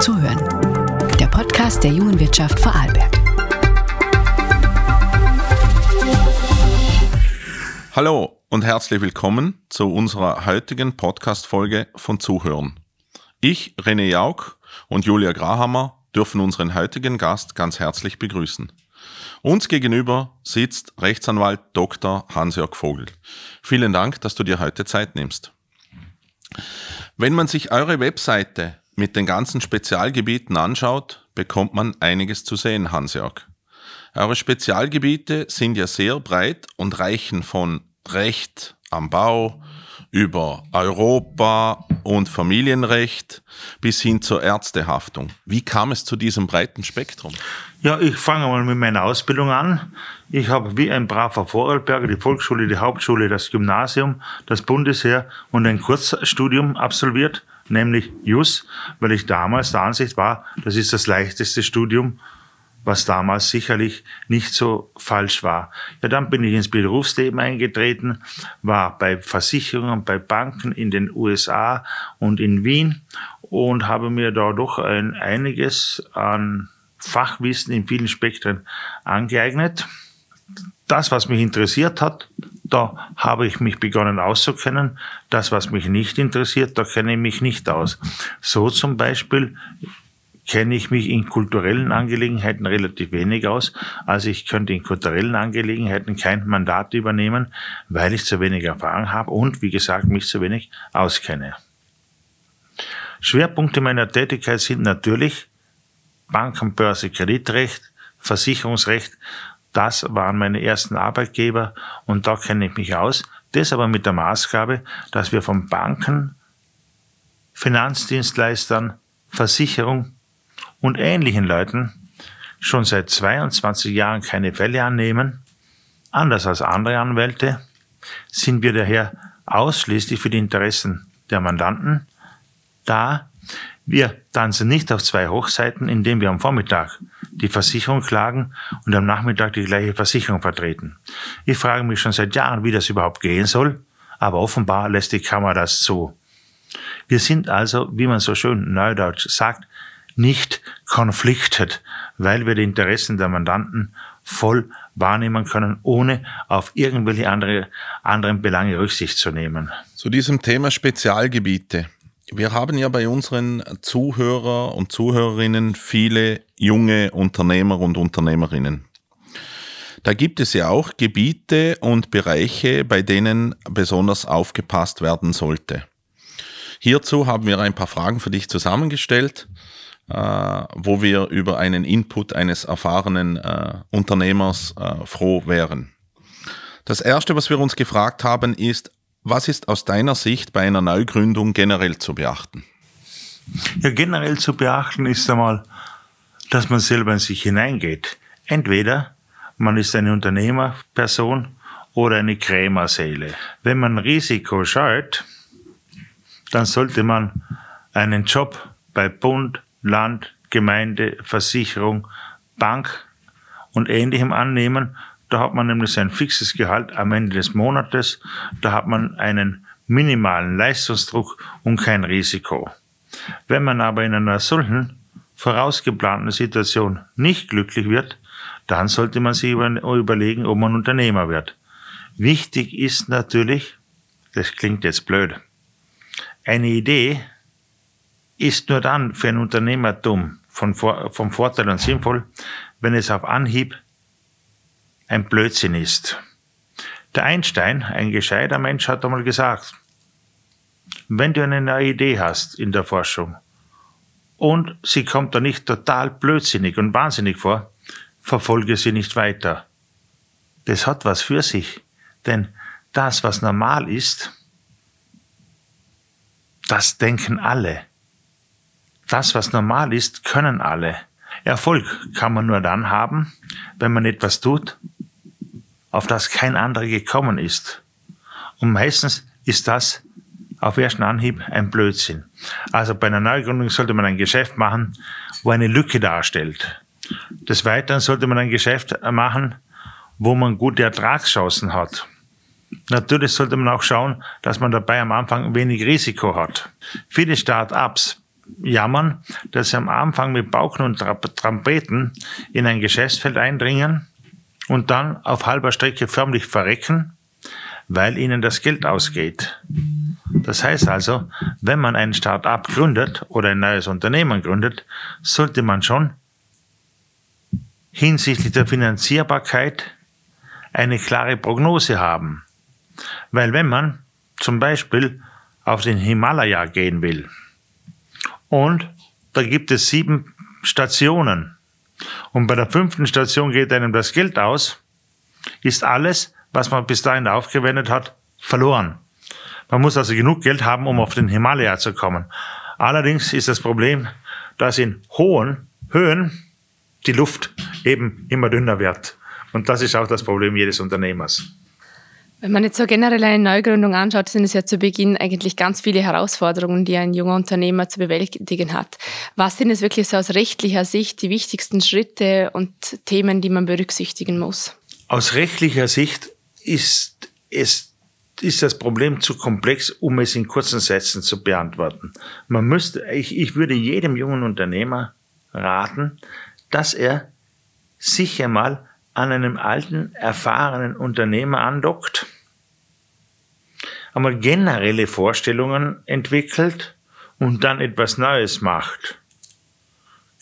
Zuhören. Der Podcast der Jungen Wirtschaft Vorarlberg. Hallo und herzlich willkommen zu unserer heutigen Podcast-Folge von Zuhören. Ich, René Jauch und Julia Grahammer dürfen unseren heutigen Gast ganz herzlich begrüßen. Uns gegenüber sitzt Rechtsanwalt Dr. Hans-Jörg Vogel. Vielen Dank, dass du dir heute Zeit nimmst. Wenn man sich eure Webseite mit den ganzen Spezialgebieten anschaut, bekommt man einiges zu sehen, Hans-Jörg. Eure Spezialgebiete sind ja sehr breit und reichen von Recht am Bau über Europa und Familienrecht bis hin zur Ärztehaftung. Wie kam es zu diesem breiten Spektrum? Ja, ich fange mal mit meiner Ausbildung an. Ich habe wie ein braver Vorarlberger die Volksschule, die Hauptschule, das Gymnasium, das Bundesheer und ein Kurzstudium absolviert nämlich JUS, weil ich damals der Ansicht war, das ist das leichteste Studium, was damals sicherlich nicht so falsch war. Ja, dann bin ich ins Berufsleben eingetreten, war bei Versicherungen, bei Banken in den USA und in Wien und habe mir da doch ein, einiges an Fachwissen in vielen Spektren angeeignet. Das, was mich interessiert hat, da habe ich mich begonnen auszukennen. Das, was mich nicht interessiert, da kenne ich mich nicht aus. So zum Beispiel kenne ich mich in kulturellen Angelegenheiten relativ wenig aus. Also ich könnte in kulturellen Angelegenheiten kein Mandat übernehmen, weil ich zu wenig Erfahrung habe und, wie gesagt, mich zu wenig auskenne. Schwerpunkte meiner Tätigkeit sind natürlich Bankenbörse, Kreditrecht, Versicherungsrecht das waren meine ersten Arbeitgeber und da kenne ich mich aus. Das aber mit der Maßgabe, dass wir von Banken, Finanzdienstleistern, Versicherung und ähnlichen Leuten schon seit 22 Jahren keine Fälle annehmen. Anders als andere Anwälte sind wir daher ausschließlich für die Interessen der Mandanten da. Wir tanzen nicht auf zwei Hochseiten, indem wir am Vormittag die Versicherung klagen und am Nachmittag die gleiche Versicherung vertreten. Ich frage mich schon seit Jahren, wie das überhaupt gehen soll, aber offenbar lässt die Kammer das zu. Wir sind also, wie man so schön neudeutsch sagt, nicht conflicted, weil wir die Interessen der Mandanten voll wahrnehmen können, ohne auf irgendwelche andere, anderen Belange Rücksicht zu nehmen. Zu diesem Thema Spezialgebiete. Wir haben ja bei unseren Zuhörer und Zuhörerinnen viele junge Unternehmer und Unternehmerinnen. Da gibt es ja auch Gebiete und Bereiche, bei denen besonders aufgepasst werden sollte. Hierzu haben wir ein paar Fragen für dich zusammengestellt, äh, wo wir über einen Input eines erfahrenen äh, Unternehmers äh, froh wären. Das Erste, was wir uns gefragt haben, ist, was ist aus deiner Sicht bei einer Neugründung generell zu beachten? Ja, generell zu beachten ist einmal, dass man selber in sich hineingeht. Entweder man ist eine Unternehmerperson oder eine Krämerseele. Wenn man Risiko scheut, dann sollte man einen Job bei Bund, Land, Gemeinde, Versicherung, Bank und Ähnlichem annehmen da hat man nämlich sein fixes Gehalt am Ende des Monates. Da hat man einen minimalen Leistungsdruck und kein Risiko. Wenn man aber in einer solchen vorausgeplanten Situation nicht glücklich wird, dann sollte man sich überlegen, ob man Unternehmer wird. Wichtig ist natürlich, das klingt jetzt blöd, eine Idee ist nur dann für ein Unternehmertum von, vom Vorteil und sinnvoll, wenn es auf Anhieb ein Blödsinn ist. Der Einstein, ein gescheiter Mensch, hat einmal gesagt, wenn du eine neue Idee hast in der Forschung und sie kommt da nicht total blödsinnig und wahnsinnig vor, verfolge sie nicht weiter. Das hat was für sich, denn das, was normal ist, das denken alle. Das, was normal ist, können alle. Erfolg kann man nur dann haben, wenn man etwas tut, auf das kein anderer gekommen ist. Und meistens ist das auf ersten Anhieb ein Blödsinn. Also bei einer Neugründung sollte man ein Geschäft machen, wo eine Lücke darstellt. Des Weiteren sollte man ein Geschäft machen, wo man gute Ertragschancen hat. Natürlich sollte man auch schauen, dass man dabei am Anfang wenig Risiko hat. Viele Start-ups jammern, dass sie am Anfang mit Pauken und Trompeten in ein Geschäftsfeld eindringen und dann auf halber Strecke förmlich verrecken, weil ihnen das Geld ausgeht. Das heißt also, wenn man ein Start-up gründet oder ein neues Unternehmen gründet, sollte man schon hinsichtlich der Finanzierbarkeit eine klare Prognose haben. Weil wenn man zum Beispiel auf den Himalaya gehen will und da gibt es sieben Stationen und bei der fünften Station geht einem das Geld aus, ist alles, was man bis dahin aufgewendet hat, verloren. Man muss also genug Geld haben, um auf den Himalaya zu kommen. Allerdings ist das Problem, dass in hohen Höhen die Luft eben immer dünner wird. Und das ist auch das Problem jedes Unternehmers. Wenn man jetzt so generell eine Neugründung anschaut, sind es ja zu Beginn eigentlich ganz viele Herausforderungen, die ein junger Unternehmer zu bewältigen hat. Was sind es wirklich so aus rechtlicher Sicht die wichtigsten Schritte und Themen, die man berücksichtigen muss? Aus rechtlicher Sicht ist es ist das Problem zu komplex, um es in kurzen Sätzen zu beantworten. Man müsste, ich, ich würde jedem jungen Unternehmer raten, dass er sich einmal an einem alten, erfahrenen Unternehmer andockt, einmal generelle Vorstellungen entwickelt und dann etwas Neues macht.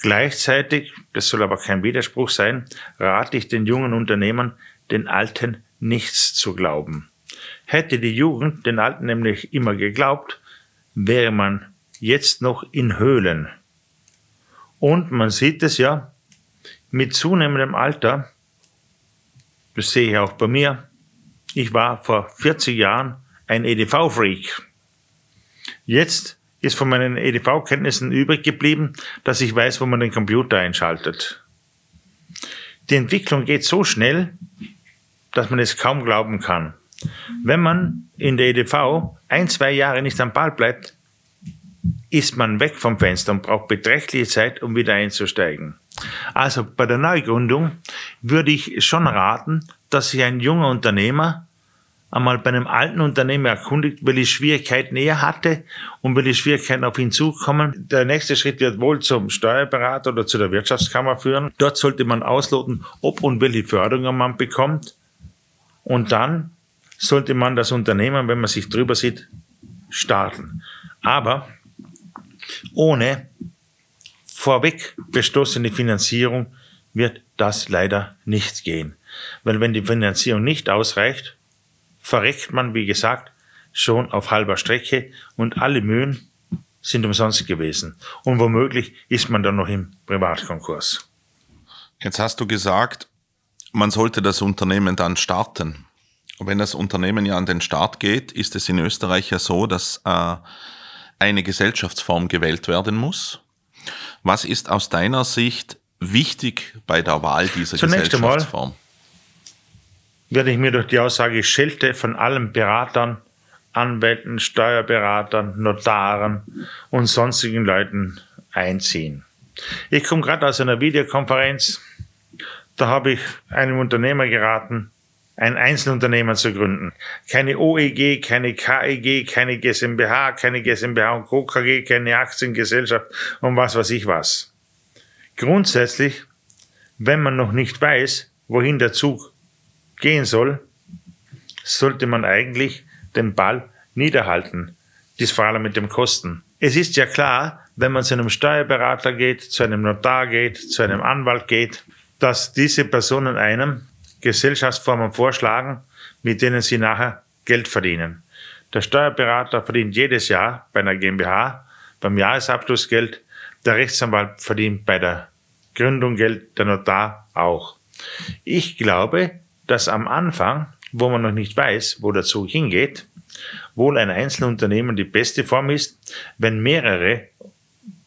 Gleichzeitig, das soll aber kein Widerspruch sein, rate ich den jungen Unternehmern, den Alten nichts zu glauben. Hätte die Jugend den Alten nämlich immer geglaubt, wäre man jetzt noch in Höhlen. Und man sieht es ja, mit zunehmendem Alter, das sehe ich auch bei mir, ich war vor 40 Jahren ein EDV-Freak. Jetzt ist von meinen EDV-Kenntnissen übrig geblieben, dass ich weiß, wo man den Computer einschaltet. Die Entwicklung geht so schnell, dass man es kaum glauben kann. Wenn man in der EDV ein, zwei Jahre nicht am Ball bleibt, ist man weg vom Fenster und braucht beträchtliche Zeit, um wieder einzusteigen. Also bei der Neugründung würde ich schon raten, dass sich ein junger Unternehmer einmal bei einem alten Unternehmer erkundigt, welche Schwierigkeiten er hatte und welche Schwierigkeiten auf ihn zukommen. Der nächste Schritt wird wohl zum Steuerberater oder zu der Wirtschaftskammer führen. Dort sollte man ausloten, ob und welche Förderungen man bekommt. Und dann sollte man das Unternehmen, wenn man sich drüber sieht, starten. Aber ohne vorweg beschlossene Finanzierung wird das leider nicht gehen. Weil wenn die Finanzierung nicht ausreicht, verreckt man, wie gesagt, schon auf halber Strecke und alle Mühen sind umsonst gewesen. Und womöglich ist man dann noch im Privatkonkurs. Jetzt hast du gesagt, man sollte das Unternehmen dann starten. Wenn das Unternehmen ja an den Start geht, ist es in Österreich ja so, dass äh, eine Gesellschaftsform gewählt werden muss. Was ist aus deiner Sicht wichtig bei der Wahl dieser Zunächst Gesellschaftsform? Einmal werde ich mir durch die Aussage Schelte von allen Beratern, Anwälten, Steuerberatern, Notaren und sonstigen Leuten einziehen. Ich komme gerade aus einer Videokonferenz, da habe ich einem Unternehmer geraten, ein Einzelunternehmen zu gründen. Keine OEG, keine KEG, keine GmbH, keine GmbH und Co. KG, keine Aktiengesellschaft und was weiß ich was. Grundsätzlich, wenn man noch nicht weiß, wohin der Zug gehen soll, sollte man eigentlich den Ball niederhalten. Dies vor allem mit dem Kosten. Es ist ja klar, wenn man zu einem Steuerberater geht, zu einem Notar geht, zu einem Anwalt geht, dass diese Personen einem Gesellschaftsformen vorschlagen, mit denen sie nachher Geld verdienen. Der Steuerberater verdient jedes Jahr bei einer GmbH beim Jahresabschluss Geld, der Rechtsanwalt verdient bei der Gründung Geld, der Notar auch. Ich glaube, dass am Anfang, wo man noch nicht weiß, wo der Zug hingeht, wohl ein Einzelunternehmen die beste Form ist, wenn mehrere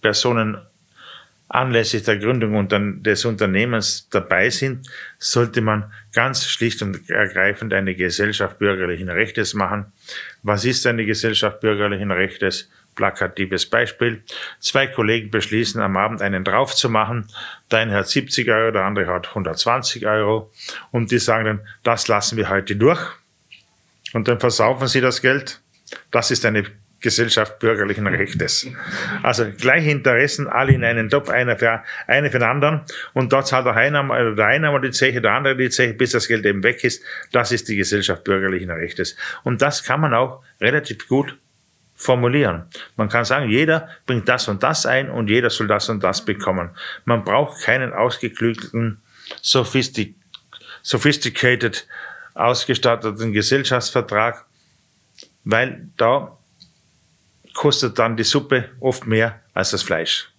Personen anlässlich der Gründung des Unternehmens dabei sind, sollte man ganz schlicht und ergreifend eine Gesellschaft bürgerlichen Rechtes machen. Was ist eine Gesellschaft bürgerlichen Rechtes? Plakatives Beispiel. Zwei Kollegen beschließen am Abend einen drauf zu machen. Der eine hat 70 Euro, der andere hat 120 Euro. Und die sagen dann, das lassen wir heute durch. Und dann versaufen sie das Geld. Das ist eine Gesellschaft bürgerlichen Rechtes. Also gleiche Interessen, alle in einen Topf, einer für, einer für den anderen. Und dort zahlt auch einer, der eine einmal die Zeche, der andere die Zeche, bis das Geld eben weg ist. Das ist die Gesellschaft bürgerlichen Rechtes. Und das kann man auch relativ gut formulieren. Man kann sagen, jeder bringt das und das ein und jeder soll das und das bekommen. Man braucht keinen ausgeklügelten, sophistic, sophisticated, ausgestatteten Gesellschaftsvertrag, weil da kostet dann die Suppe oft mehr als das Fleisch.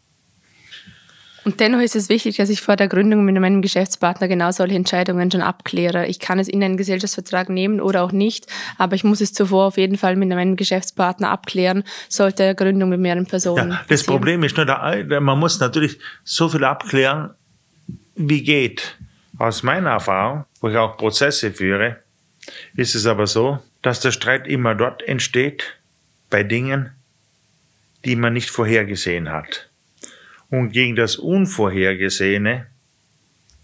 Und dennoch ist es wichtig, dass ich vor der Gründung mit meinem Geschäftspartner genau solche Entscheidungen schon abkläre. Ich kann es in einen Gesellschaftsvertrag nehmen oder auch nicht, aber ich muss es zuvor auf jeden Fall mit meinem Geschäftspartner abklären, sollte eine Gründung mit mehreren Personen. Ja, das passieren. Problem ist nur, man muss natürlich so viel abklären, wie geht. Aus meiner Erfahrung, wo ich auch Prozesse führe, ist es aber so, dass der Streit immer dort entsteht, bei Dingen, die man nicht vorhergesehen hat. Und gegen das Unvorhergesehene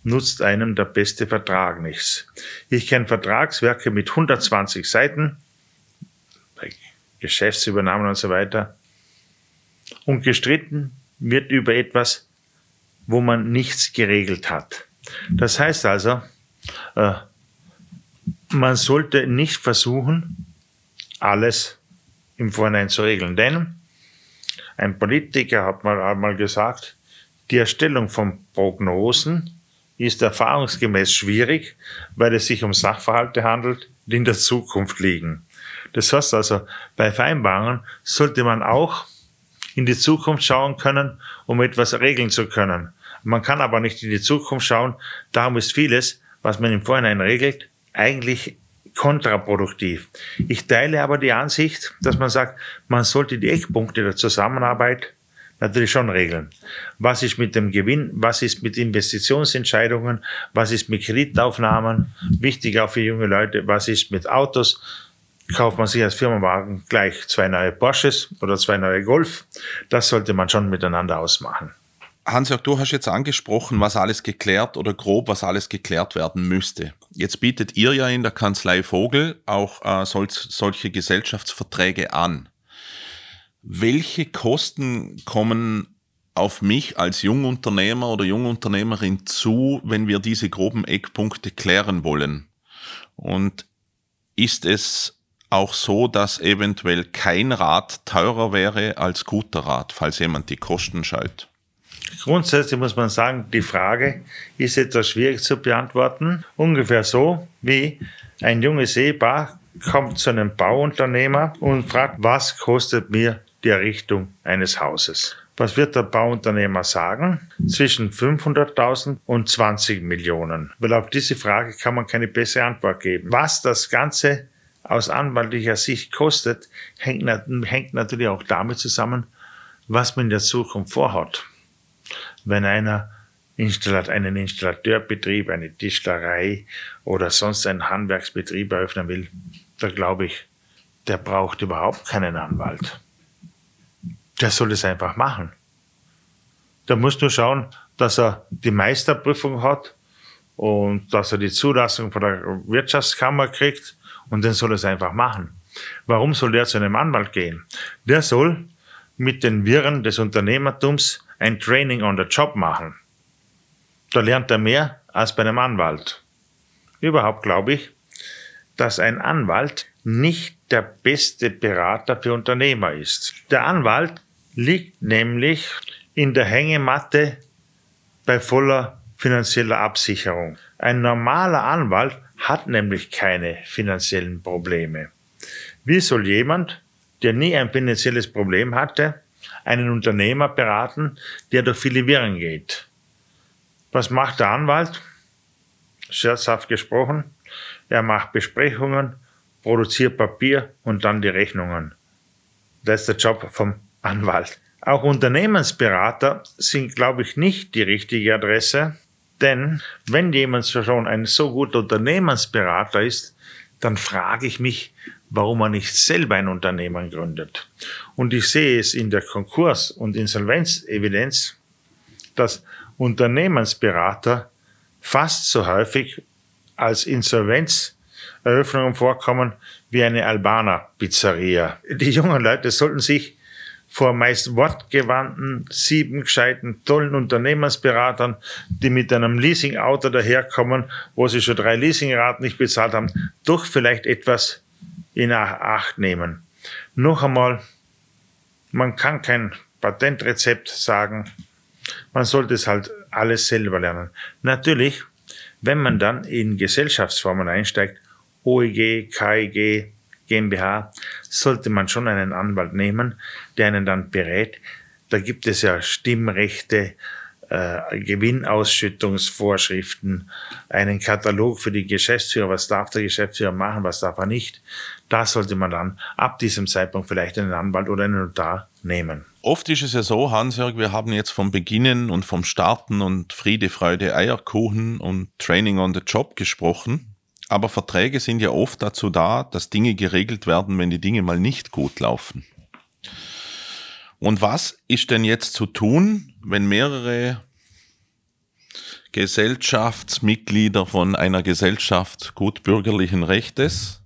nutzt einem der beste Vertrag nichts. Ich kenne Vertragswerke mit 120 Seiten, bei Geschäftsübernahmen und so weiter, und gestritten wird über etwas, wo man nichts geregelt hat. Das heißt also, äh, man sollte nicht versuchen, alles im Vorhinein zu regeln, denn ein Politiker hat mal einmal gesagt, die Erstellung von Prognosen ist erfahrungsgemäß schwierig, weil es sich um Sachverhalte handelt, die in der Zukunft liegen. Das heißt also, bei Vereinbarungen sollte man auch in die Zukunft schauen können, um etwas regeln zu können. Man kann aber nicht in die Zukunft schauen, darum ist vieles, was man im Vorhinein regelt, eigentlich kontraproduktiv. Ich teile aber die Ansicht, dass man sagt, man sollte die Eckpunkte der Zusammenarbeit natürlich schon regeln. Was ist mit dem Gewinn? Was ist mit Investitionsentscheidungen? Was ist mit Kreditaufnahmen? Wichtig auch für junge Leute. Was ist mit Autos? Kauft man sich als Firmenwagen gleich zwei neue Porsches oder zwei neue Golf? Das sollte man schon miteinander ausmachen. Hans-Jörg, du hast jetzt angesprochen, was alles geklärt oder grob, was alles geklärt werden müsste. Jetzt bietet ihr ja in der Kanzlei Vogel auch äh, sol solche Gesellschaftsverträge an. Welche Kosten kommen auf mich als Jungunternehmer oder Jungunternehmerin zu, wenn wir diese groben Eckpunkte klären wollen? Und ist es auch so, dass eventuell kein Rat teurer wäre als guter Rat, falls jemand die Kosten scheut? Grundsätzlich muss man sagen, die Frage ist etwas schwierig zu beantworten. Ungefähr so wie ein junges Ehepaar kommt zu einem Bauunternehmer und fragt, was kostet mir die Errichtung eines Hauses? Was wird der Bauunternehmer sagen? Zwischen 500.000 und 20 Millionen. Weil auf diese Frage kann man keine bessere Antwort geben. Was das Ganze aus anwaltlicher Sicht kostet, hängt, hängt natürlich auch damit zusammen, was man in der Zukunft vorhat wenn einer einen Installateurbetrieb, eine Tischlerei oder sonst einen Handwerksbetrieb eröffnen will, da glaube ich, der braucht überhaupt keinen Anwalt. Der soll es einfach machen. Der muss nur schauen, dass er die Meisterprüfung hat und dass er die Zulassung von der Wirtschaftskammer kriegt und dann soll er es einfach machen. Warum soll der zu einem Anwalt gehen? Der soll mit den Wirren des Unternehmertums ein Training on the Job machen. Da lernt er mehr als bei einem Anwalt. Überhaupt glaube ich, dass ein Anwalt nicht der beste Berater für Unternehmer ist. Der Anwalt liegt nämlich in der Hängematte bei voller finanzieller Absicherung. Ein normaler Anwalt hat nämlich keine finanziellen Probleme. Wie soll jemand, der nie ein finanzielles Problem hatte, einen Unternehmer beraten, der durch viele Wirren geht. Was macht der Anwalt? Scherzhaft gesprochen. Er macht Besprechungen, produziert Papier und dann die Rechnungen. Das ist der Job vom Anwalt. Auch Unternehmensberater sind, glaube ich, nicht die richtige Adresse, denn wenn jemand schon ein so guter Unternehmensberater ist, dann frage ich mich, warum man nicht selber ein Unternehmen gründet. Und ich sehe es in der Konkurs- und Insolvenzevidenz, dass Unternehmensberater fast so häufig als Insolvenz Eröffnungen vorkommen wie eine Albaner-Pizzeria. Die jungen Leute sollten sich vor meist wortgewandten, sieben gescheiten, tollen Unternehmensberatern, die mit einem Leasingauto daherkommen, wo sie schon drei Leasingraten nicht bezahlt haben, doch vielleicht etwas in Acht nehmen. Noch einmal, man kann kein Patentrezept sagen, man sollte es halt alles selber lernen. Natürlich, wenn man dann in Gesellschaftsformen einsteigt, OEG, KEG, GmbH, sollte man schon einen Anwalt nehmen, der einen dann berät. Da gibt es ja Stimmrechte, äh, Gewinnausschüttungsvorschriften, einen Katalog für die Geschäftsführer, was darf der Geschäftsführer machen, was darf er nicht. Da sollte man dann ab diesem Zeitpunkt vielleicht einen Anwalt oder einen Notar nehmen. Oft ist es ja so, Hans-Jörg, wir haben jetzt vom Beginnen und vom Starten und Friede, Freude, Eierkuchen und Training on the Job gesprochen. Aber Verträge sind ja oft dazu da, dass Dinge geregelt werden, wenn die Dinge mal nicht gut laufen. Und was ist denn jetzt zu tun, wenn mehrere Gesellschaftsmitglieder von einer Gesellschaft gutbürgerlichen Rechtes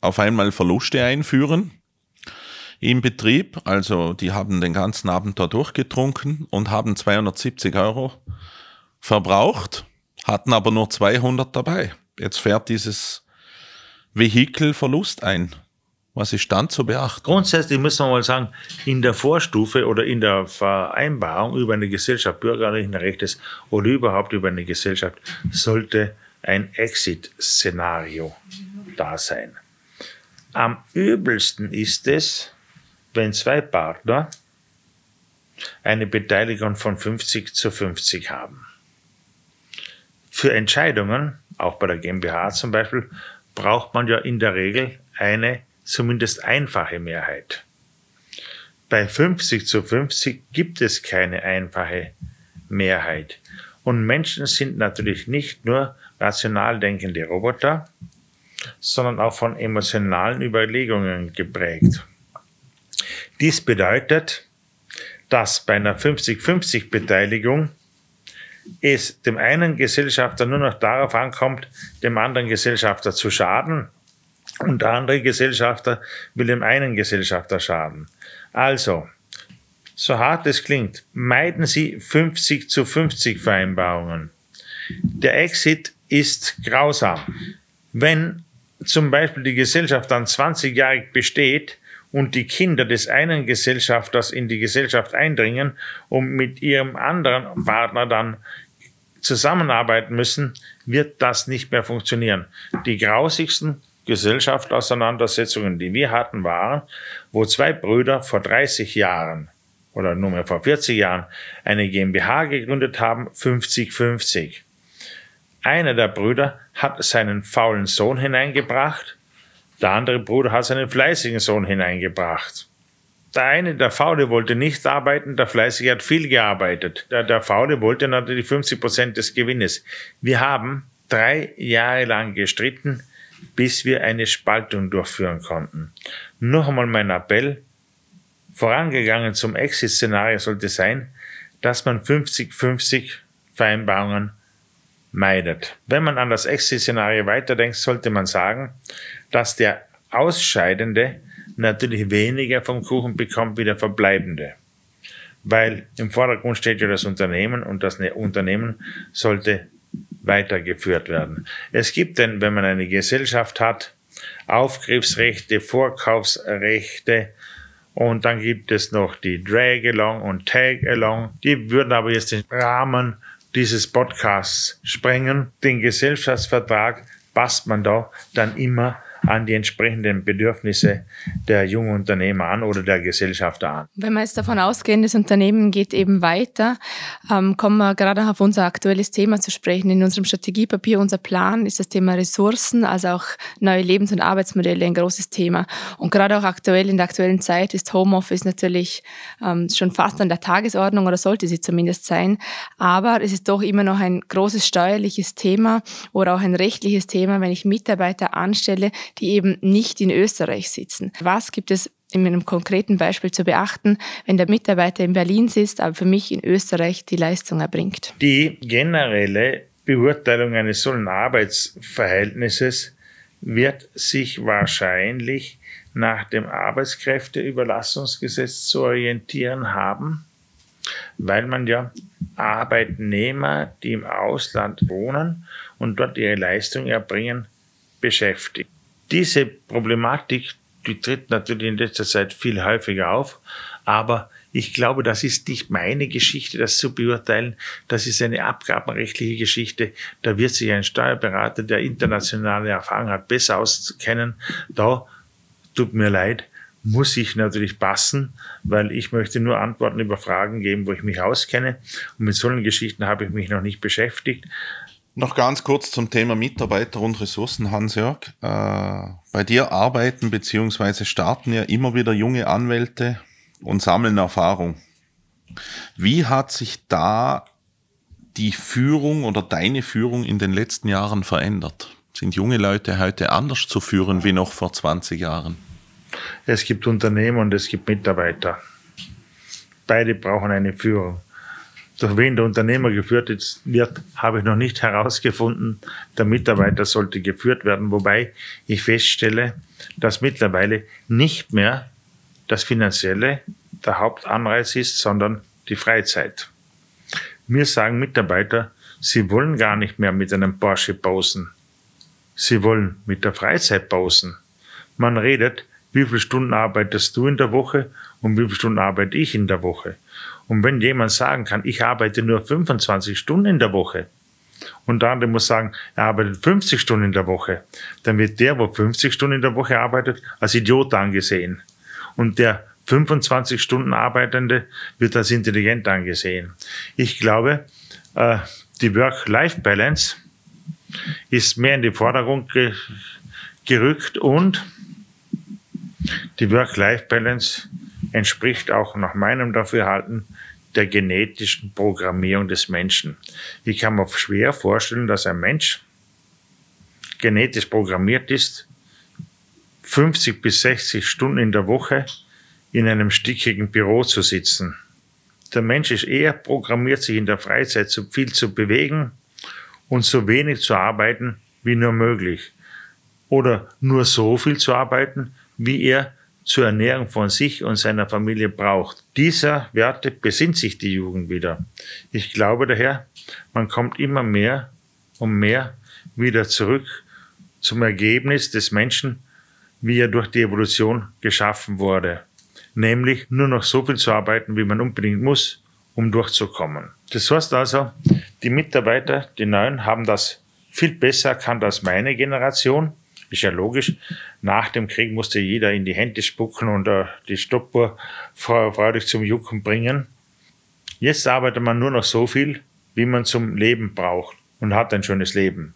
auf einmal Verluste einführen im Betrieb? Also die haben den ganzen Abend da durchgetrunken und haben 270 Euro verbraucht, hatten aber nur 200 dabei. Jetzt fährt dieses Vehikel Verlust ein. Was ist dann zu beachten? Grundsätzlich müssen wir mal sagen, in der Vorstufe oder in der Vereinbarung über eine Gesellschaft bürgerlichen Rechtes oder überhaupt über eine Gesellschaft sollte ein Exit-Szenario da sein. Am übelsten ist es, wenn zwei Partner eine Beteiligung von 50 zu 50 haben. Für Entscheidungen, auch bei der GmbH zum Beispiel, braucht man ja in der Regel eine zumindest einfache Mehrheit. Bei 50 zu 50 gibt es keine einfache Mehrheit. Und Menschen sind natürlich nicht nur rational denkende Roboter, sondern auch von emotionalen Überlegungen geprägt. Dies bedeutet, dass bei einer 50-50 Beteiligung es dem einen Gesellschafter nur noch darauf ankommt, dem anderen Gesellschafter zu schaden und der andere Gesellschafter will dem einen Gesellschafter schaden. Also, so hart es klingt, meiden Sie 50 zu 50 Vereinbarungen. Der Exit ist grausam. Wenn zum Beispiel die Gesellschaft dann 20 Jahre besteht und die Kinder des einen Gesellschafters in die Gesellschaft eindringen und mit ihrem anderen Partner dann zusammenarbeiten müssen, wird das nicht mehr funktionieren. Die grausigsten Gesellschaftsauseinandersetzungen, die wir hatten, waren, wo zwei Brüder vor 30 Jahren oder nunmehr vor 40 Jahren eine GmbH gegründet haben, 50-50. Einer der Brüder hat seinen faulen Sohn hineingebracht, der andere Bruder hat seinen fleißigen Sohn hineingebracht. Der eine, der Faule, wollte nicht arbeiten, der Fleißige hat viel gearbeitet. Der, der Faule wollte natürlich 50 Prozent des Gewinnes. Wir haben drei Jahre lang gestritten, bis wir eine Spaltung durchführen konnten. Noch einmal mein Appell, vorangegangen zum Exit-Szenario sollte sein, dass man 50-50 Vereinbarungen meidet. Wenn man an das Exit-Szenario weiterdenkt, sollte man sagen, dass der Ausscheidende natürlich weniger vom Kuchen bekommt wie der Verbleibende. Weil im Vordergrund steht ja das Unternehmen und das Unternehmen sollte weitergeführt werden. Es gibt denn, wenn man eine Gesellschaft hat, Aufgriffsrechte, Vorkaufsrechte und dann gibt es noch die Drag-Along und Tag-Along. Die würden aber jetzt den Rahmen dieses Podcasts sprengen. Den Gesellschaftsvertrag passt man da dann immer an die entsprechenden Bedürfnisse der jungen Unternehmer an oder der Gesellschafter an. Wenn wir jetzt davon ausgehen, das Unternehmen geht eben weiter, ähm, kommen wir gerade auf unser aktuelles Thema zu sprechen. In unserem Strategiepapier, unser Plan ist das Thema Ressourcen, also auch neue Lebens- und Arbeitsmodelle ein großes Thema. Und gerade auch aktuell in der aktuellen Zeit ist Homeoffice natürlich ähm, schon fast an der Tagesordnung oder sollte sie zumindest sein. Aber es ist doch immer noch ein großes steuerliches Thema oder auch ein rechtliches Thema, wenn ich Mitarbeiter anstelle, die eben nicht in Österreich sitzen. Was gibt es in einem konkreten Beispiel zu beachten, wenn der Mitarbeiter in Berlin sitzt, aber für mich in Österreich die Leistung erbringt? Die generelle Beurteilung eines solchen Arbeitsverhältnisses wird sich wahrscheinlich nach dem Arbeitskräfteüberlassungsgesetz zu orientieren haben, weil man ja Arbeitnehmer, die im Ausland wohnen und dort ihre Leistung erbringen, beschäftigt. Diese Problematik, die tritt natürlich in letzter Zeit viel häufiger auf, aber ich glaube, das ist nicht meine Geschichte, das zu beurteilen. Das ist eine abgabenrechtliche Geschichte. Da wird sich ein Steuerberater, der internationale Erfahrung hat, besser auskennen. Da tut mir leid, muss ich natürlich passen, weil ich möchte nur Antworten über Fragen geben, wo ich mich auskenne. Und mit solchen Geschichten habe ich mich noch nicht beschäftigt. Noch ganz kurz zum Thema Mitarbeiter und Ressourcen, Hans-Jörg. Äh, bei dir arbeiten bzw. starten ja immer wieder junge Anwälte und sammeln Erfahrung. Wie hat sich da die Führung oder deine Führung in den letzten Jahren verändert? Sind junge Leute heute anders zu führen wie noch vor 20 Jahren? Es gibt Unternehmen und es gibt Mitarbeiter. Beide brauchen eine Führung. Durch wen der Unternehmer geführt wird, habe ich noch nicht herausgefunden. Der Mitarbeiter sollte geführt werden, wobei ich feststelle, dass mittlerweile nicht mehr das Finanzielle der Hauptanreiz ist, sondern die Freizeit. Mir sagen Mitarbeiter, sie wollen gar nicht mehr mit einem Porsche posen. Sie wollen mit der Freizeit posen. Man redet, wie viele Stunden arbeitest du in der Woche und wie viele Stunden arbeite ich in der Woche. Und wenn jemand sagen kann, ich arbeite nur 25 Stunden in der Woche, und der andere muss sagen, er arbeitet 50 Stunden in der Woche, dann wird der, wo 50 Stunden in der Woche arbeitet, als Idiot angesehen und der 25 Stunden Arbeitende wird als intelligent angesehen. Ich glaube, äh, die Work-Life-Balance ist mehr in die Vordergrund gerückt und die Work-Life-Balance entspricht auch nach meinem Dafürhalten der genetischen Programmierung des Menschen. Ich kann mir schwer vorstellen, dass ein Mensch genetisch programmiert ist, 50 bis 60 Stunden in der Woche in einem stickigen Büro zu sitzen. Der Mensch ist eher programmiert, sich in der Freizeit so viel zu bewegen und so wenig zu arbeiten wie nur möglich. Oder nur so viel zu arbeiten, wie er zur Ernährung von sich und seiner Familie braucht. Dieser Werte besinnt sich die Jugend wieder. Ich glaube daher, man kommt immer mehr und mehr wieder zurück zum Ergebnis des Menschen, wie er durch die Evolution geschaffen wurde. Nämlich nur noch so viel zu arbeiten, wie man unbedingt muss, um durchzukommen. Das heißt also, die Mitarbeiter, die Neuen, haben das viel besser erkannt als meine Generation. Ist ja logisch. Nach dem Krieg musste jeder in die Hände spucken und uh, die Stoppuhr freudig zum Jucken bringen. Jetzt arbeitet man nur noch so viel, wie man zum Leben braucht und hat ein schönes Leben.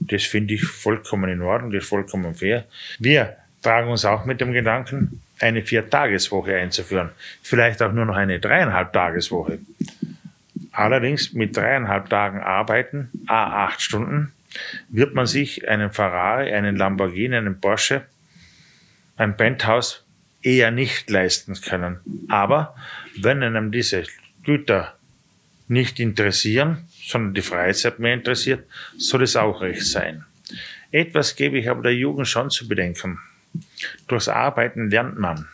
Das finde ich vollkommen in Ordnung, das ist vollkommen fair. Wir tragen uns auch mit dem Gedanken, eine Viertageswoche einzuführen. Vielleicht auch nur noch eine dreieinhalb Tageswoche. Allerdings mit dreieinhalb Tagen arbeiten, a acht Stunden, wird man sich einen Ferrari, einen Lamborghini, einen Porsche, ein Penthouse eher nicht leisten können. Aber wenn einem diese Güter nicht interessieren, sondern die Freizeit mehr interessiert, soll es auch recht sein. Etwas gebe ich aber der Jugend schon zu bedenken. Durchs Arbeiten lernt man.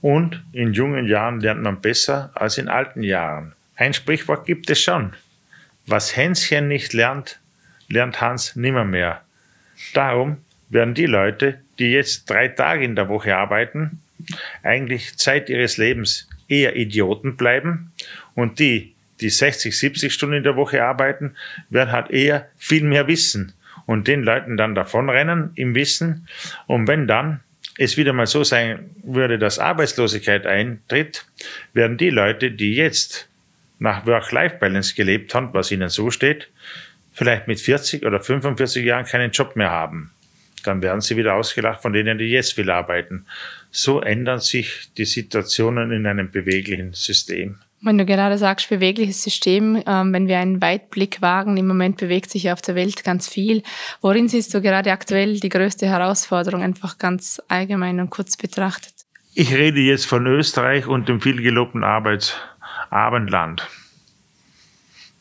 Und in jungen Jahren lernt man besser als in alten Jahren. Ein Sprichwort gibt es schon. Was Hänschen nicht lernt, lernt Hans nimmermehr. Darum werden die Leute, die jetzt drei Tage in der Woche arbeiten, eigentlich Zeit ihres Lebens eher Idioten bleiben und die, die 60, 70 Stunden in der Woche arbeiten, werden halt eher viel mehr wissen und den Leuten dann davonrennen im Wissen. Und wenn dann es wieder mal so sein würde, dass Arbeitslosigkeit eintritt, werden die Leute, die jetzt nach Work-Life-Balance gelebt haben, was ihnen so steht, vielleicht mit 40 oder 45 Jahren keinen Job mehr haben. Dann werden sie wieder ausgelacht von denen, die jetzt viel arbeiten. So ändern sich die Situationen in einem beweglichen System. Wenn du gerade sagst, bewegliches System, ähm, wenn wir einen Weitblick wagen, im Moment bewegt sich auf der Welt ganz viel. Worin siehst du gerade aktuell die größte Herausforderung, einfach ganz allgemein und kurz betrachtet? Ich rede jetzt von Österreich und dem vielgelobten Arbeitsabendland.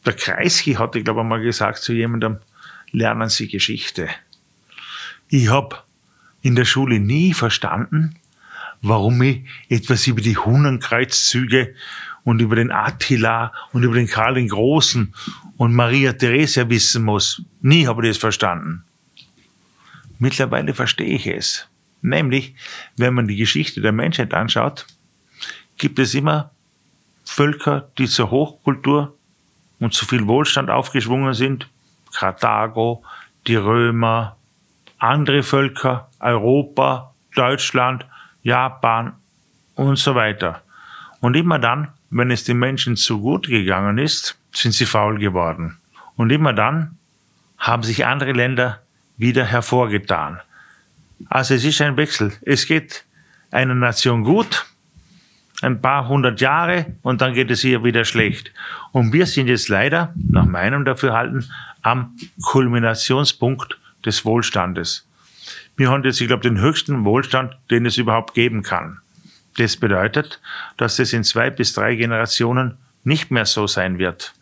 Der Kreisky hatte, glaube ich, mal gesagt zu jemandem, lernen Sie Geschichte. Ich habe in der Schule nie verstanden, warum ich etwas über die Hunnenkreuzzüge und über den Attila und über den Karl den Großen und Maria Theresia wissen muss. Nie habe ich das verstanden. Mittlerweile verstehe ich es. Nämlich, wenn man die Geschichte der Menschheit anschaut, gibt es immer Völker, die zur Hochkultur und zu viel Wohlstand aufgeschwungen sind. Karthago, die Römer, andere Völker, Europa, Deutschland, Japan und so weiter. Und immer dann, wenn es den Menschen zu gut gegangen ist, sind sie faul geworden. Und immer dann haben sich andere Länder wieder hervorgetan. Also es ist ein Wechsel. Es geht einer Nation gut, ein paar hundert Jahre und dann geht es ihr wieder schlecht. Und wir sind jetzt leider, nach meinem Dafürhalten, am Kulminationspunkt des Wohlstandes. Wir haben jetzt, ich glaube, den höchsten Wohlstand, den es überhaupt geben kann. Das bedeutet, dass es in zwei bis drei Generationen nicht mehr so sein wird.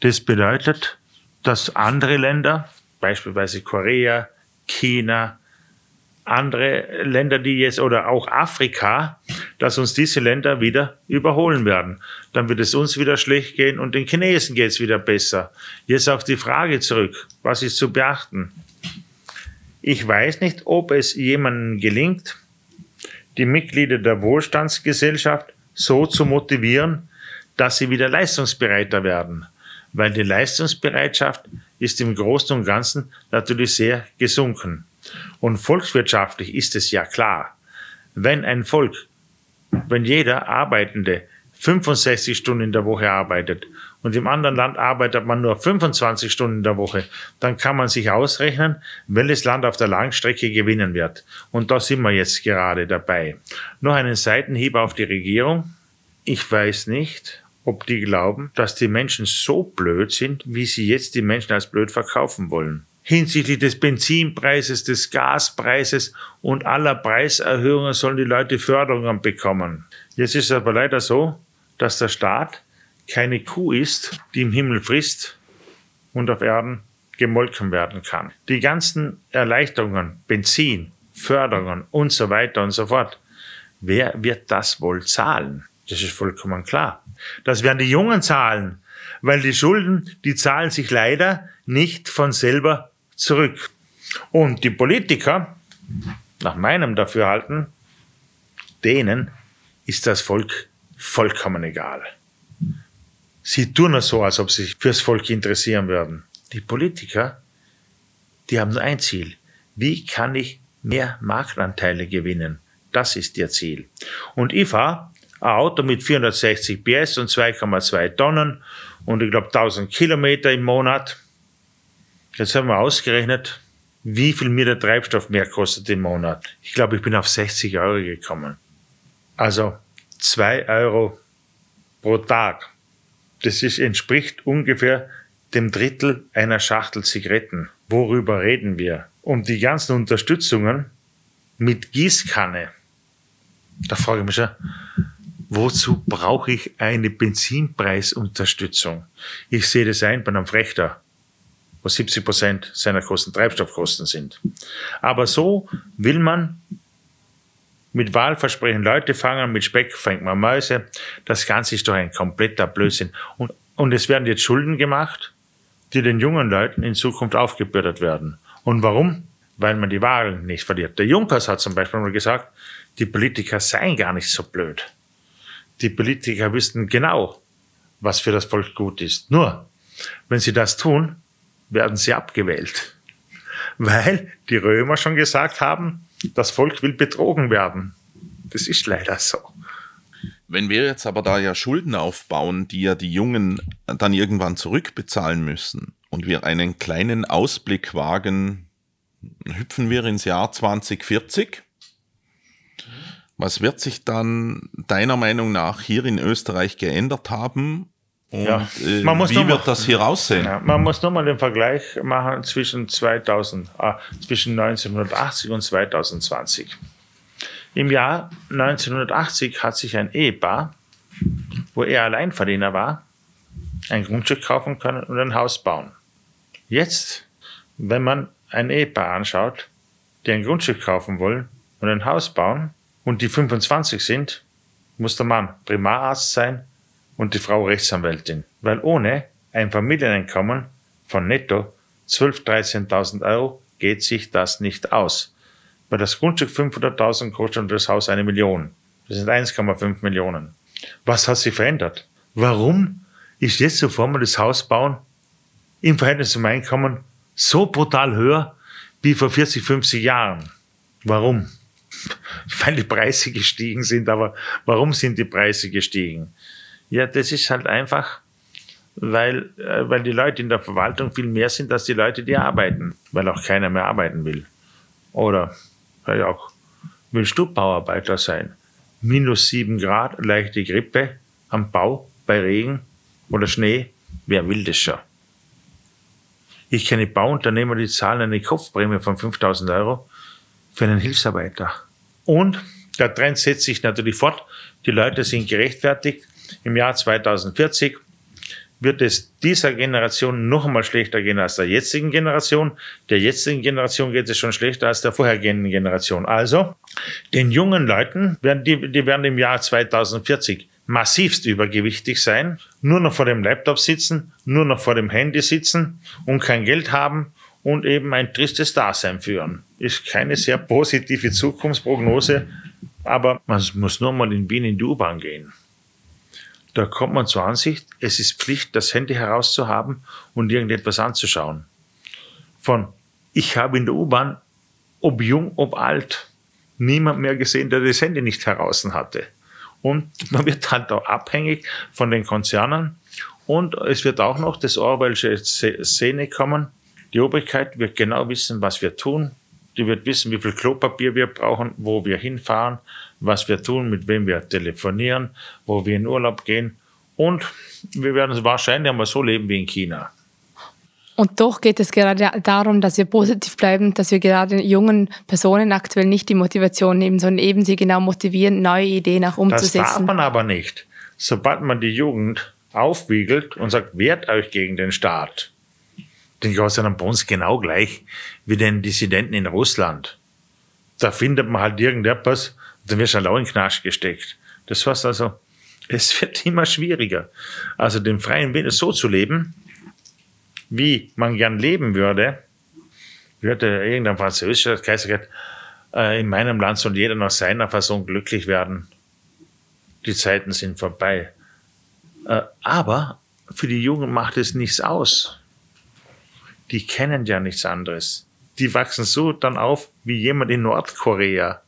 Das bedeutet, dass andere Länder, beispielsweise Korea, China, andere Länder, die jetzt oder auch Afrika, dass uns diese Länder wieder überholen werden. Dann wird es uns wieder schlecht gehen und den Chinesen geht es wieder besser. Jetzt auf die Frage zurück, was ist zu beachten? Ich weiß nicht, ob es jemandem gelingt, die Mitglieder der Wohlstandsgesellschaft so zu motivieren, dass sie wieder leistungsbereiter werden, weil die Leistungsbereitschaft ist im Großen und Ganzen natürlich sehr gesunken. Und volkswirtschaftlich ist es ja klar, wenn ein Volk, wenn jeder Arbeitende 65 Stunden in der Woche arbeitet und im anderen Land arbeitet man nur 25 Stunden in der Woche, dann kann man sich ausrechnen, welches Land auf der Langstrecke gewinnen wird. Und da sind wir jetzt gerade dabei. Noch einen Seitenhieb auf die Regierung. Ich weiß nicht, ob die glauben, dass die Menschen so blöd sind, wie sie jetzt die Menschen als blöd verkaufen wollen. Hinsichtlich des Benzinpreises, des Gaspreises und aller Preiserhöhungen sollen die Leute Förderungen bekommen. Jetzt ist es aber leider so, dass der Staat keine Kuh ist, die im Himmel frisst und auf Erden gemolken werden kann. Die ganzen Erleichterungen, Benzin, Förderungen und so weiter und so fort, wer wird das wohl zahlen? Das ist vollkommen klar. Das werden die Jungen zahlen, weil die Schulden, die zahlen sich leider nicht von selber zurück. Und die Politiker, nach meinem Dafürhalten, denen ist das Volk vollkommen egal. Sie tun es so, als ob sie sich fürs Volk interessieren würden. Die Politiker, die haben nur ein Ziel. Wie kann ich mehr Marktanteile gewinnen? Das ist ihr Ziel. Und ich fahre ein Auto mit 460 PS und 2,2 Tonnen und ich glaube 1000 Kilometer im Monat. Jetzt haben wir ausgerechnet, wie viel mir der Treibstoff mehr kostet im Monat. Ich glaube, ich bin auf 60 Euro gekommen. Also 2 Euro pro Tag. Das ist, entspricht ungefähr dem Drittel einer Schachtel Zigaretten. Worüber reden wir? Und die ganzen Unterstützungen mit Gießkanne. Da frage ich mich schon, wozu brauche ich eine Benzinpreisunterstützung? Ich sehe das ein bei einem Frechter, wo 70 Prozent seiner Kosten Treibstoffkosten sind. Aber so will man mit Wahlversprechen Leute fangen, mit Speck fängt man Mäuse. Das Ganze ist doch ein kompletter Blödsinn. Und, und es werden jetzt Schulden gemacht, die den jungen Leuten in Zukunft aufgebürdet werden. Und warum? Weil man die Wahlen nicht verliert. Der Junkers hat zum Beispiel mal gesagt, die Politiker seien gar nicht so blöd. Die Politiker wüssten genau, was für das Volk gut ist. Nur, wenn sie das tun, werden sie abgewählt. Weil die Römer schon gesagt haben, das Volk will betrogen werden. Das ist leider so. Wenn wir jetzt aber da ja Schulden aufbauen, die ja die Jungen dann irgendwann zurückbezahlen müssen und wir einen kleinen Ausblick wagen, hüpfen wir ins Jahr 2040. Was wird sich dann deiner Meinung nach hier in Österreich geändert haben und Ja, äh, man muss wie wird mal- das hier aussehen? Ja, man muss nur mal den Vergleich machen zwischen 2000, ah, zwischen 1980 und 2020. Im Jahr 1980 hat sich ein Ehepaar, wo er Alleinverdiener war, ein Grundstück kaufen können und ein Haus bauen. Jetzt, wenn man ein Ehepaar anschaut, die ein Grundstück kaufen wollen und ein Haus bauen und die 25 sind, muss der Mann Primararzt sein und die Frau Rechtsanwältin. Weil ohne ein Familieneinkommen von netto 12.000, 13.000 Euro geht sich das nicht aus. Weil das Grundstück 500.000 kostet und das Haus eine Million. Das sind 1,5 Millionen. Was hat sich verändert? Warum ist jetzt sofort mal das Haus bauen im Verhältnis zum Einkommen so brutal höher wie vor 40, 50 Jahren? Warum? Weil die Preise gestiegen sind, aber warum sind die Preise gestiegen? Ja, das ist halt einfach, weil, äh, weil die Leute in der Verwaltung viel mehr sind als die Leute, die arbeiten, weil auch keiner mehr arbeiten will. Oder weil auch willst du Bauarbeiter sein? Minus sieben Grad, leichte Grippe am Bau bei Regen oder Schnee, wer will das schon? Ich kenne Bauunternehmer, die zahlen eine Kopfprämie von 5000 Euro für einen Hilfsarbeiter. Und der Trend setzt sich natürlich fort. Die Leute sind gerechtfertigt. Im Jahr 2040 wird es dieser Generation noch einmal schlechter gehen als der jetzigen Generation. Der jetzigen Generation geht es schon schlechter als der vorhergehenden Generation. Also, den jungen Leuten werden, die, die werden im Jahr 2040 massivst übergewichtig sein, nur noch vor dem Laptop sitzen, nur noch vor dem Handy sitzen und kein Geld haben und eben ein tristes Dasein führen. Ist keine sehr positive Zukunftsprognose, aber man muss nur mal in Wien in die U-Bahn gehen. Da kommt man zur Ansicht, es ist Pflicht, das Handy herauszuhaben und irgendetwas anzuschauen. Von ich habe in der U-Bahn, ob jung, ob alt, niemand mehr gesehen, der das Handy nicht heraus hatte. Und man wird halt auch abhängig von den Konzernen. Und es wird auch noch das Orwellsche Szene kommen. Die Obrigkeit wird genau wissen, was wir tun. Die wird wissen, wie viel Klopapier wir brauchen, wo wir hinfahren, was wir tun, mit wem wir telefonieren, wo wir in Urlaub gehen. Und wir werden wahrscheinlich einmal so leben wie in China. Und doch geht es gerade darum, dass wir positiv bleiben, dass wir gerade jungen Personen aktuell nicht die Motivation nehmen, sondern eben sie genau motivieren, neue Ideen auch umzusetzen. Das darf man aber nicht. Sobald man die Jugend aufwiegelt und sagt, wehrt euch gegen den Staat, den dann bei uns genau gleich wie den Dissidenten in Russland. Da findet man halt irgendetwas, dann wirst du halt auch in den Knast gesteckt. Das heißt also, es wird immer schwieriger. Also den freien Willen so zu leben, wie man gern leben würde, würde irgendein französischer Kaiser gesagt, äh, in meinem Land soll jeder nach seiner Fassung glücklich werden. Die Zeiten sind vorbei. Äh, aber für die Jugend macht es nichts aus. Die kennen ja nichts anderes. Die wachsen so dann auf wie jemand in Nordkorea.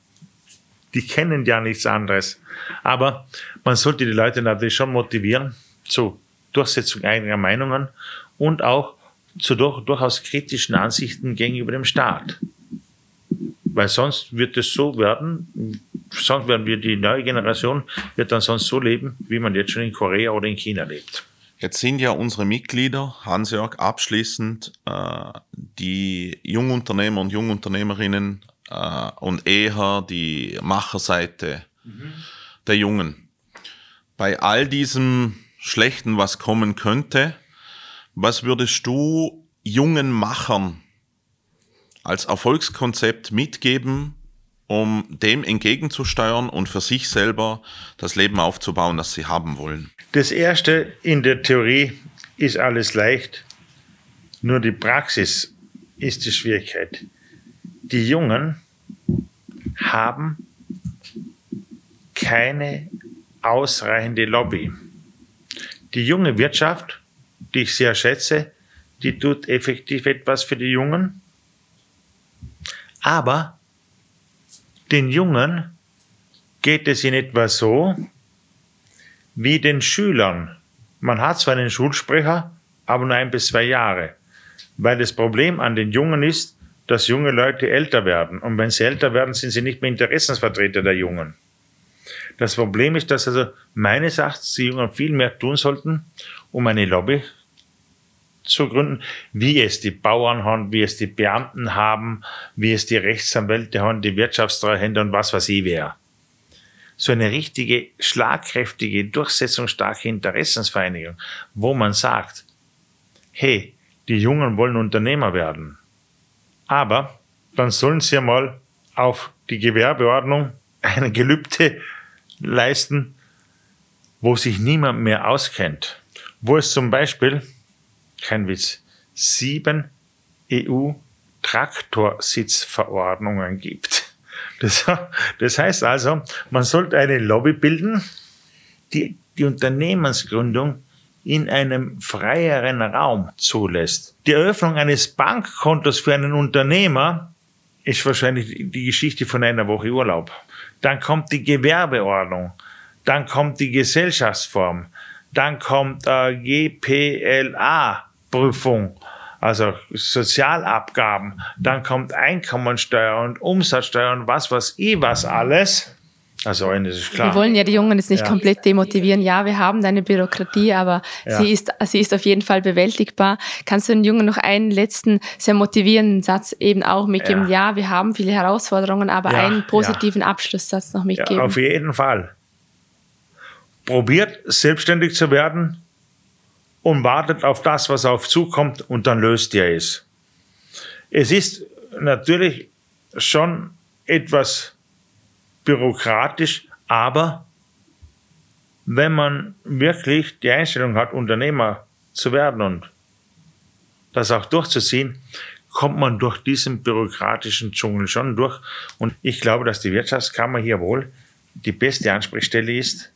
Die kennen ja nichts anderes. Aber man sollte die Leute natürlich schon motivieren zur Durchsetzung eigener Meinungen und auch zu durch, durchaus kritischen Ansichten gegenüber dem Staat. Weil sonst wird es so werden, sonst werden wir, die neue Generation wird dann sonst so leben, wie man jetzt schon in Korea oder in China lebt. Jetzt sind ja unsere Mitglieder, Hans-Jörg, abschließend äh, die Jungunternehmer und Jungunternehmerinnen äh, und eher die Macherseite mhm. der Jungen. Bei all diesem Schlechten, was kommen könnte, was würdest du jungen Machern als Erfolgskonzept mitgeben, um dem entgegenzusteuern und für sich selber das Leben aufzubauen, das sie haben wollen? Das Erste in der Theorie ist alles leicht, nur die Praxis ist die Schwierigkeit. Die Jungen haben keine ausreichende Lobby. Die junge Wirtschaft die ich sehr schätze, die tut effektiv etwas für die Jungen. Aber den Jungen geht es in etwa so wie den Schülern. Man hat zwar einen Schulsprecher, aber nur ein bis zwei Jahre. Weil das Problem an den Jungen ist, dass junge Leute älter werden. Und wenn sie älter werden, sind sie nicht mehr Interessensvertreter der Jungen. Das Problem ist, dass also meines Erachtens die Jungen viel mehr tun sollten, um eine Lobby zu gründen, wie es die Bauern haben, wie es die Beamten haben, wie es die Rechtsanwälte haben, die Wirtschaftstreuhänder und was weiß ich wer. So eine richtige, schlagkräftige, durchsetzungsstarke Interessensvereinigung, wo man sagt, hey, die Jungen wollen Unternehmer werden. Aber dann sollen sie mal auf die Gewerbeordnung eine Gelübde leisten, wo sich niemand mehr auskennt. Wo es zum Beispiel, kein Witz, sieben EU-Traktorsitzverordnungen gibt. Das, das heißt also, man sollte eine Lobby bilden, die die Unternehmensgründung in einem freieren Raum zulässt. Die Eröffnung eines Bankkontos für einen Unternehmer ist wahrscheinlich die Geschichte von einer Woche Urlaub. Dann kommt die Gewerbeordnung, dann kommt die Gesellschaftsform, dann kommt äh, GPLA-Prüfung, also Sozialabgaben, dann kommt Einkommensteuer und Umsatzsteuer und was weiß ich was alles. Also das ist klar. Wir wollen ja die Jungen jetzt nicht ja. komplett demotivieren. Ja, wir haben eine Bürokratie, aber ja. sie, ist, sie ist auf jeden Fall bewältigbar. Kannst du den Jungen noch einen letzten sehr motivierenden Satz eben auch mitgeben? Ja, ja wir haben viele Herausforderungen, aber einen positiven Abschlusssatz noch mitgeben. auf jeden Fall. Probiert selbstständig zu werden und wartet auf das, was auf zukommt und dann löst ihr es. Es ist natürlich schon etwas bürokratisch, aber wenn man wirklich die Einstellung hat, Unternehmer zu werden und das auch durchzuziehen, kommt man durch diesen bürokratischen Dschungel schon durch. Und ich glaube, dass die Wirtschaftskammer hier wohl die beste Ansprechstelle ist,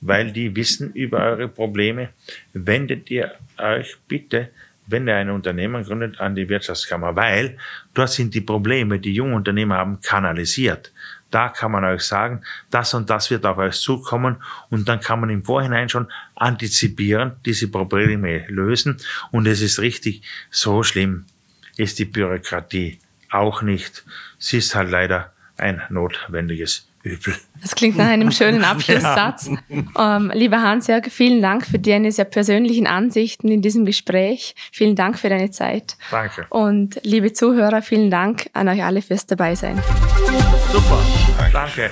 weil die wissen über eure Probleme. Wendet ihr euch bitte, wenn ihr ein Unternehmen gründet, an die Wirtschaftskammer, weil dort sind die Probleme, die junge Unternehmer haben, kanalisiert. Da kann man euch sagen, das und das wird auf euch zukommen und dann kann man im Vorhinein schon antizipieren, diese Probleme lösen und es ist richtig, so schlimm ist die Bürokratie auch nicht. Sie ist halt leider ein notwendiges. Das klingt nach einem schönen Abschlusssatz. Ja. Ähm, lieber Hans-Jörg, vielen Dank für deine sehr persönlichen Ansichten in diesem Gespräch. Vielen Dank für deine Zeit. Danke. Und liebe Zuhörer, vielen Dank an euch alle fürs Dabeisein. Super. Danke.